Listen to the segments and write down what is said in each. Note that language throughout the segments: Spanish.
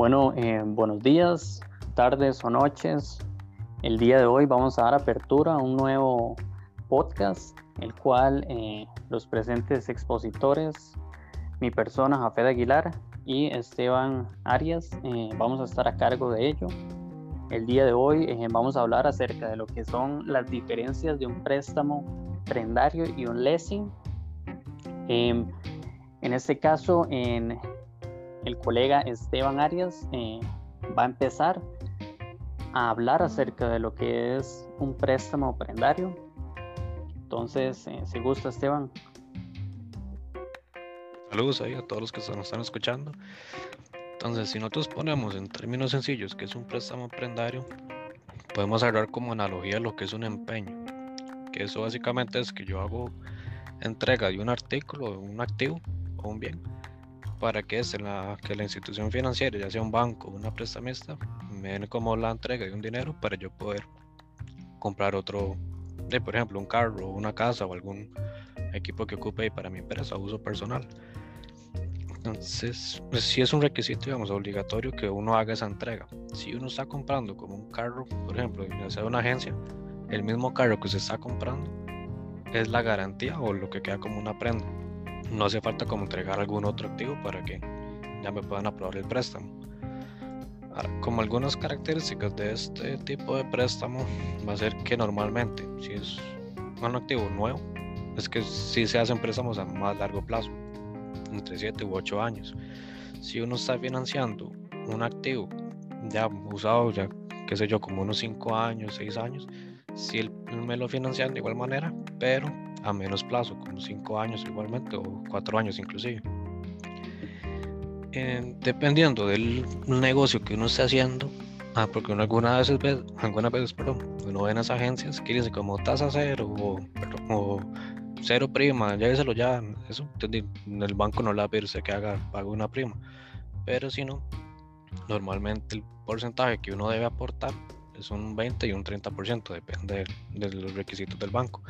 Bueno, eh, buenos días, tardes o noches. El día de hoy vamos a dar apertura a un nuevo podcast, el cual eh, los presentes expositores, mi persona, Jafet Aguilar y Esteban Arias, eh, vamos a estar a cargo de ello. El día de hoy vamos a hablar acerca de lo que son las diferencias de un préstamo prendario y un leasing. En este caso, en el colega Esteban Arias eh, va a empezar a hablar acerca de lo que es un préstamo prendario. Entonces, eh, si gusta Esteban. Saludos ahí a todos los que nos están escuchando. Entonces, si nosotros ponemos en términos sencillos que es un préstamo prendario, podemos hablar como analogía lo que es un empeño. Que eso básicamente es que yo hago entrega de un artículo, un activo o un bien para que, es la, que la institución financiera, ya sea un banco o una prestamista, me den como la entrega de un dinero para yo poder comprar otro, de, por ejemplo, un carro, una casa o algún equipo que ocupe para mi empresa, uso personal. Entonces, pues es un requisito, digamos, obligatorio que uno haga esa entrega. Si uno está comprando como un carro, por ejemplo, ya sea una agencia, el mismo carro que se está comprando es la garantía o lo que queda como una prenda no hace falta como entregar algún otro activo para que ya me puedan aprobar el préstamo. como algunas características de este tipo de préstamo va a ser que normalmente si es un activo nuevo es que si se hacen préstamos a más largo plazo, entre 7 u 8 años. Si uno está financiando un activo ya usado, ya qué sé yo, como unos 5 años, 6 años, si él me lo financian de igual manera, pero a menos plazo, como 5 años igualmente o 4 años inclusive. dependiendo del negocio que uno esté haciendo, ah, porque uno algunas veces ve, algunas veces, perdón, uno ve en las agencias que dice como tasa cero o, cero prima, ya lo ya, eso, el banco no le va a pedir que haga, pague una prima, pero si no, normalmente el porcentaje que uno debe aportar es un 20 y un 30%, depende de los requisitos del banco.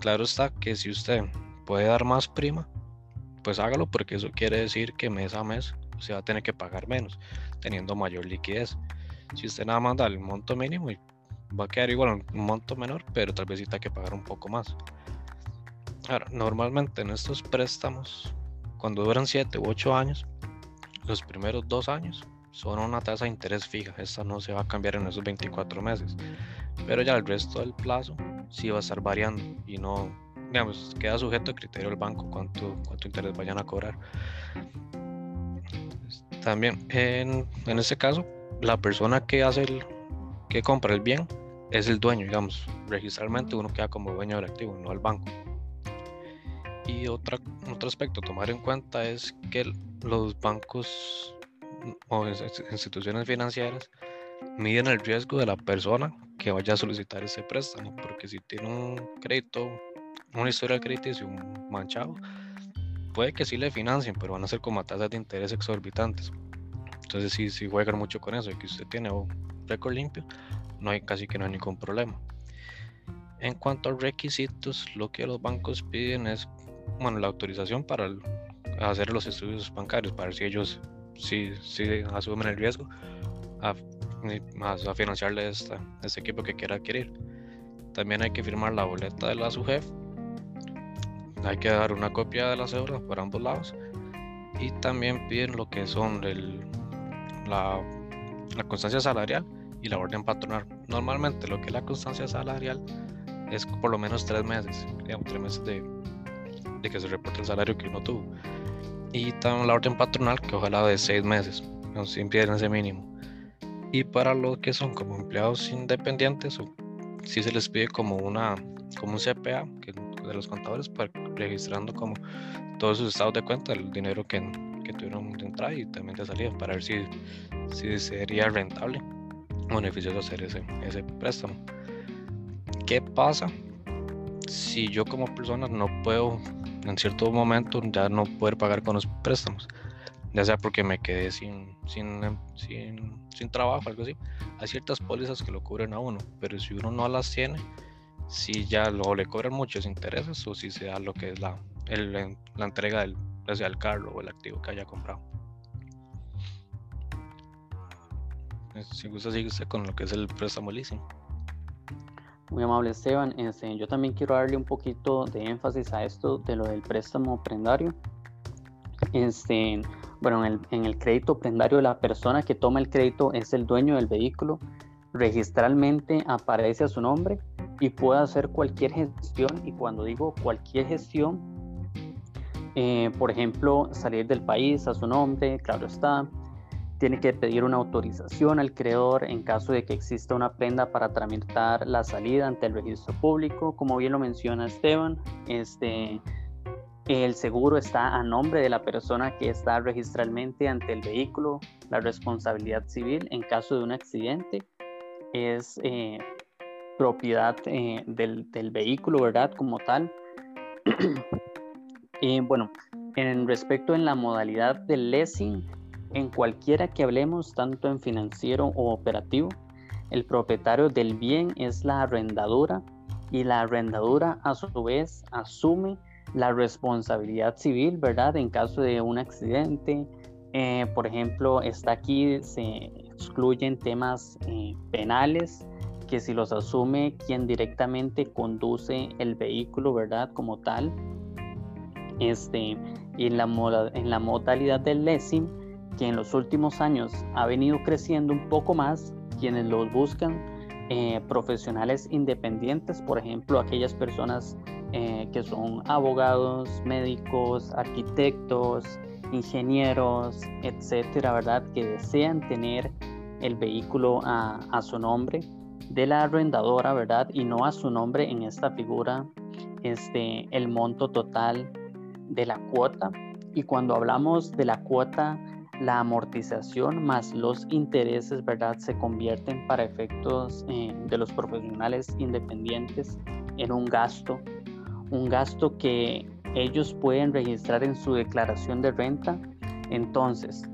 Claro está que si usted puede dar más prima, pues hágalo porque eso quiere decir que mes a mes se va a tener que pagar menos, teniendo mayor liquidez. Si usted nada más da el monto mínimo, va a quedar igual un monto menor, pero tal vez sí que pagar un poco más. Normalmente en estos préstamos, cuando duran 7 u 8 años, los primeros dos años son una tasa de interés fija. Esta no se va a cambiar en esos 24 meses. Pero ya el resto del plazo sí va a estar variando y no, digamos, queda sujeto al criterio del banco cuánto, cuánto interés vayan a cobrar. También en, en este caso, la persona que hace el, que compra el bien es el dueño, digamos, registralmente uno queda como dueño del activo, no el banco. Y otra, otro aspecto a tomar en cuenta es que los bancos o instituciones financieras miden el riesgo de la persona que vaya a solicitar ese préstamo, porque si tiene un crédito, una historia de crediticio manchado, puede que sí le financien, pero van a ser como tasas de interés exorbitantes. Entonces sí, sí juegan mucho con eso, y que usted tiene un récord limpio, no hay casi que no hay ningún problema. En cuanto a requisitos, lo que los bancos piden es, bueno, la autorización para hacer los estudios bancarios, para ver si ellos sí, sí asumen el riesgo más a financiarle este equipo que quiera adquirir. También hay que firmar la boleta de la SUGEF. Hay que dar una copia de la cédula por ambos lados. Y también piden lo que son el, la, la constancia salarial y la orden patronal. Normalmente lo que es la constancia salarial es por lo menos tres meses, digamos, tres meses de, de que se reporte el salario que uno tuvo. Y también la orden patronal que ojalá de seis meses, sin pierden ese mínimo. Y para los que son como empleados independientes, o si se les pide como una como un CPA que, de los contadores, registrando como todos sus estados de cuenta, el dinero que, que tuvieron de entrada y también de salida, para ver si, si sería rentable o beneficioso hacer ese, ese préstamo. ¿Qué pasa si yo como persona no puedo en cierto momento ya no poder pagar con los préstamos? Ya sea porque me quedé sin, sin, sin, trabajo, algo así. Hay ciertas pólizas que lo cubren a uno, pero si uno no las tiene, si ya lo, le cobran muchos intereses o si se da lo que es la, el, la entrega del, sea el carro o el activo que haya comprado. si gusta, sigue usted con lo que es el préstamo leasing. Muy amable Esteban, este, yo también quiero darle un poquito de énfasis a esto de lo del préstamo prendario. Este, bueno, en el, en el crédito prendario la persona que toma el crédito es el dueño del vehículo, registralmente aparece a su nombre y puede hacer cualquier gestión. Y cuando digo cualquier gestión, eh, por ejemplo, salir del país a su nombre, claro está, tiene que pedir una autorización al creador en caso de que exista una prenda para tramitar la salida ante el registro público, como bien lo menciona Esteban, este, el seguro está a nombre de la persona que está registralmente ante el vehículo, la responsabilidad civil en caso de un accidente es eh, propiedad eh, del, vehículo, ¿verdad? Como tal. y bueno, en respecto en la modalidad del leasing, en cualquiera que hablemos, tanto en financiero o operativo, el propietario del bien es la arrendadura y la arrendadura a su vez asume la responsabilidad civil, ¿verdad? En caso de un accidente, eh, por ejemplo, está aquí, se excluyen temas eh, penales que si los asume quien directamente conduce el vehículo, ¿verdad? Como tal. Este, y en la, modalidad del leasing, que en los últimos años ha venido creciendo un poco más, quienes los buscan, eh, profesionales independientes, por ejemplo, aquellas personas eh, que son abogados, médicos, arquitectos, ingenieros, etcétera, ¿verdad? Que desean tener el vehículo a, a, su nombre de la arrendadora, ¿verdad? Y no a su nombre en esta figura, este, el monto total de la cuota. Y cuando hablamos de la cuota, la amortización más los intereses, ¿verdad? Se convierten para efectos eh, de los profesionales independientes en un gasto, un gasto que ellos pueden registrar en su declaración de renta. Entonces,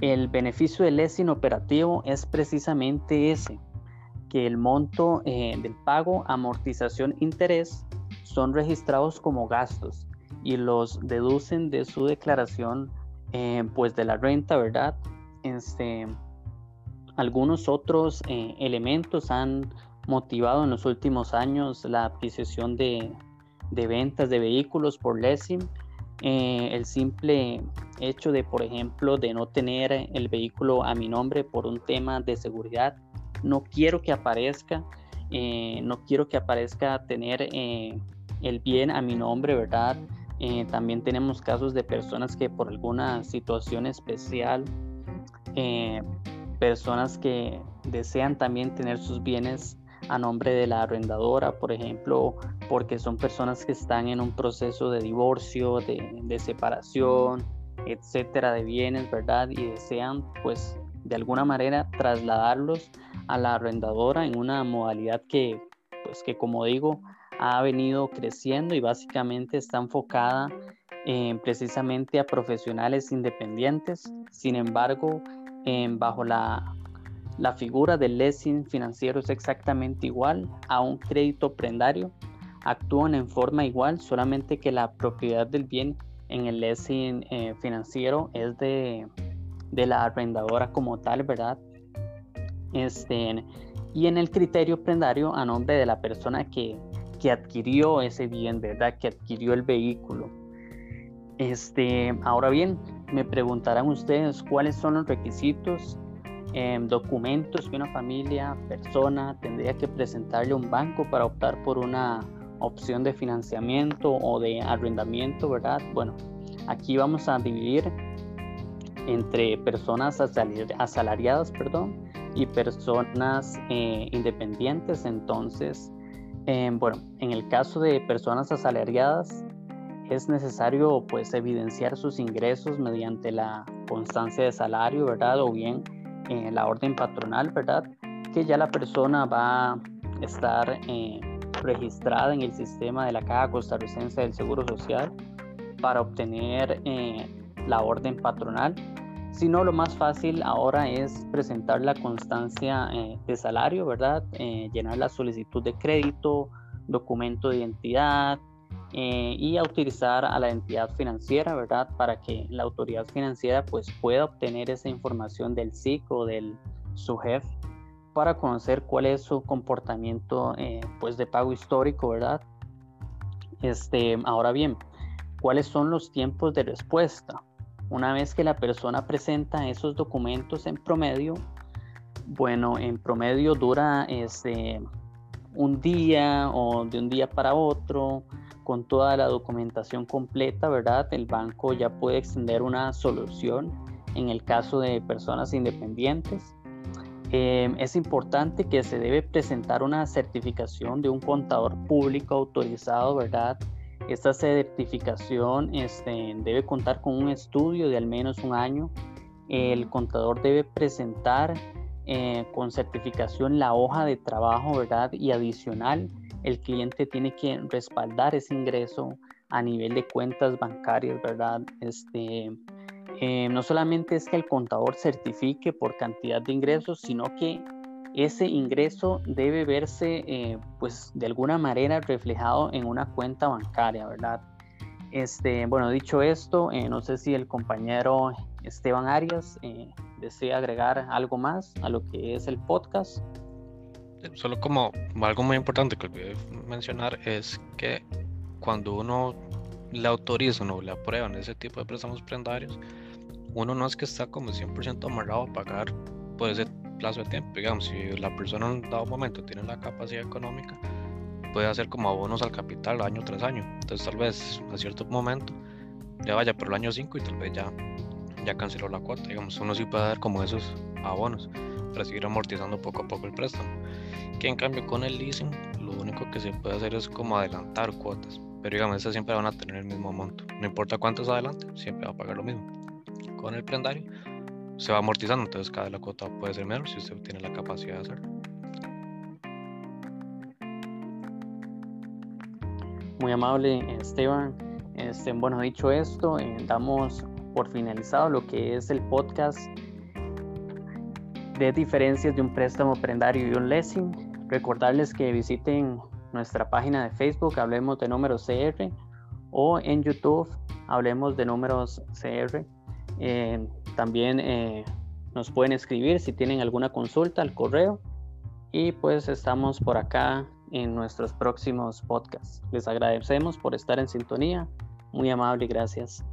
el beneficio del leasing operativo es precisamente ese, que el monto eh, del pago, amortización, interés son registrados como gastos y los deducen de su declaración eh, pues de la renta, ¿verdad? Este, algunos otros eh, elementos han motivado en los últimos años la adquisición de, ventas de vehículos por leasing. Eh, el simple hecho de, por ejemplo, de no tener el vehículo a mi nombre por un tema de seguridad. No quiero que aparezca, no quiero que aparezca tener el bien a mi nombre, ¿verdad? Eh, también tenemos casos de personas que por alguna situación especial, eh, personas que desean también tener sus bienes a nombre de la arrendadora, por ejemplo, porque son personas que están en un proceso de divorcio, de, de separación, etcétera, de bienes, ¿verdad? Y desean, pues, de alguna manera trasladarlos a la arrendadora en una modalidad que, pues, que como digo, ha venido creciendo y básicamente está enfocada precisamente a profesionales independientes. Sin embargo, bajo la, la figura del leasing financiero es exactamente igual a un crédito prendario. Actúan en forma igual, solamente que la propiedad del bien en el leasing eh, financiero es de, de, la arrendadora como tal, ¿verdad? Este, y en el criterio prendario a nombre de la persona que, que adquirió ese bien, ¿verdad? Que adquirió el vehículo. Este, ahora bien, me preguntarán ustedes cuáles son los requisitos, em, documentos que una familia, persona tendría que presentarle a un banco para optar por una opción de financiamiento o de arrendamiento, ¿verdad? Bueno, aquí vamos a dividir entre personas asalariadas, perdón, y personas eh, independientes. Entonces, Em, bueno, en el caso de personas asalariadas, es necesario pues evidenciar sus ingresos mediante la constancia de salario, ¿verdad? O bien eh, la orden patronal, ¿verdad? Que ya la persona va a estar eh, registrada en el sistema de la Caja Costarricense del Seguro Social para obtener eh, la orden patronal si no, lo más fácil ahora es presentar la constancia eh, de salario, ¿verdad? Eh, llenar la solicitud de crédito, documento de identidad eh, y utilizar a la entidad financiera, ¿verdad? Para que la autoridad financiera pues pueda obtener esa información del SIC o del, su jefe para conocer cuál es su comportamiento eh, pues de pago histórico, ¿verdad? Este, ahora bien, ¿cuáles son los tiempos de respuesta? Una vez que la persona presenta esos documentos en promedio, bueno, en promedio dura este, un día o de un día para otro, con toda la documentación completa, ¿verdad? El banco ya puede extender una solución en el caso de personas independientes. Em, es importante que se debe presentar una certificación de un contador público autorizado, ¿verdad? Esta certificación este, debe contar con un estudio de al menos un año. El contador debe presentar eh, con certificación la hoja de trabajo, ¿verdad? Y adicional, el cliente tiene que respaldar ese ingreso a nivel de cuentas bancarias, ¿verdad? Este, eh, no solamente es que el contador certifique por cantidad de ingresos, sino que ese ingreso debe verse, eh, pues, de alguna manera reflejado en una cuenta bancaria, ¿verdad? Este, bueno, dicho esto, no sé si el compañero Esteban Arias desea agregar algo más a lo que es el podcast. Solo como algo muy importante que olvidé mencionar es que cuando uno le autoriza o le aprueban ese tipo de préstamos prendarios, uno no es que está como 100% amarrado a pagar por ese plazo de tiempo. Digamos, si la persona en dado momento tiene la capacidad económica, puede hacer como abonos al capital año tras año. Entonces, tal vez a cierto momento ya vaya por el año 5 y tal vez ya ya canceló la cuota, digamos, uno sí puede dar como esos abonos para seguir amortizando poco a poco el préstamo. Que en cambio con el leasing lo único que se puede hacer es como adelantar cuotas, pero digamos, esas siempre van a tener el mismo monto, no importa cuántos adelante, siempre va a pagar lo mismo. Con el prendario se va amortizando, entonces cada la cuota puede ser menos si usted tiene la capacidad de hacerlo. Muy amable Esteban. Este, bueno, dicho esto, eh, damos por finalizado lo que es el podcast de diferencias de un préstamo prendario y un leasing. Recordarles que visiten nuestra página de Facebook, Hablemos de Números CR, o en YouTube, Hablemos de Números CR. Eh, también eh, nos pueden escribir si tienen alguna consulta al correo. Y pues estamos por acá en nuestros próximos podcasts. Les agradecemos por estar en sintonía. Muy amable, gracias.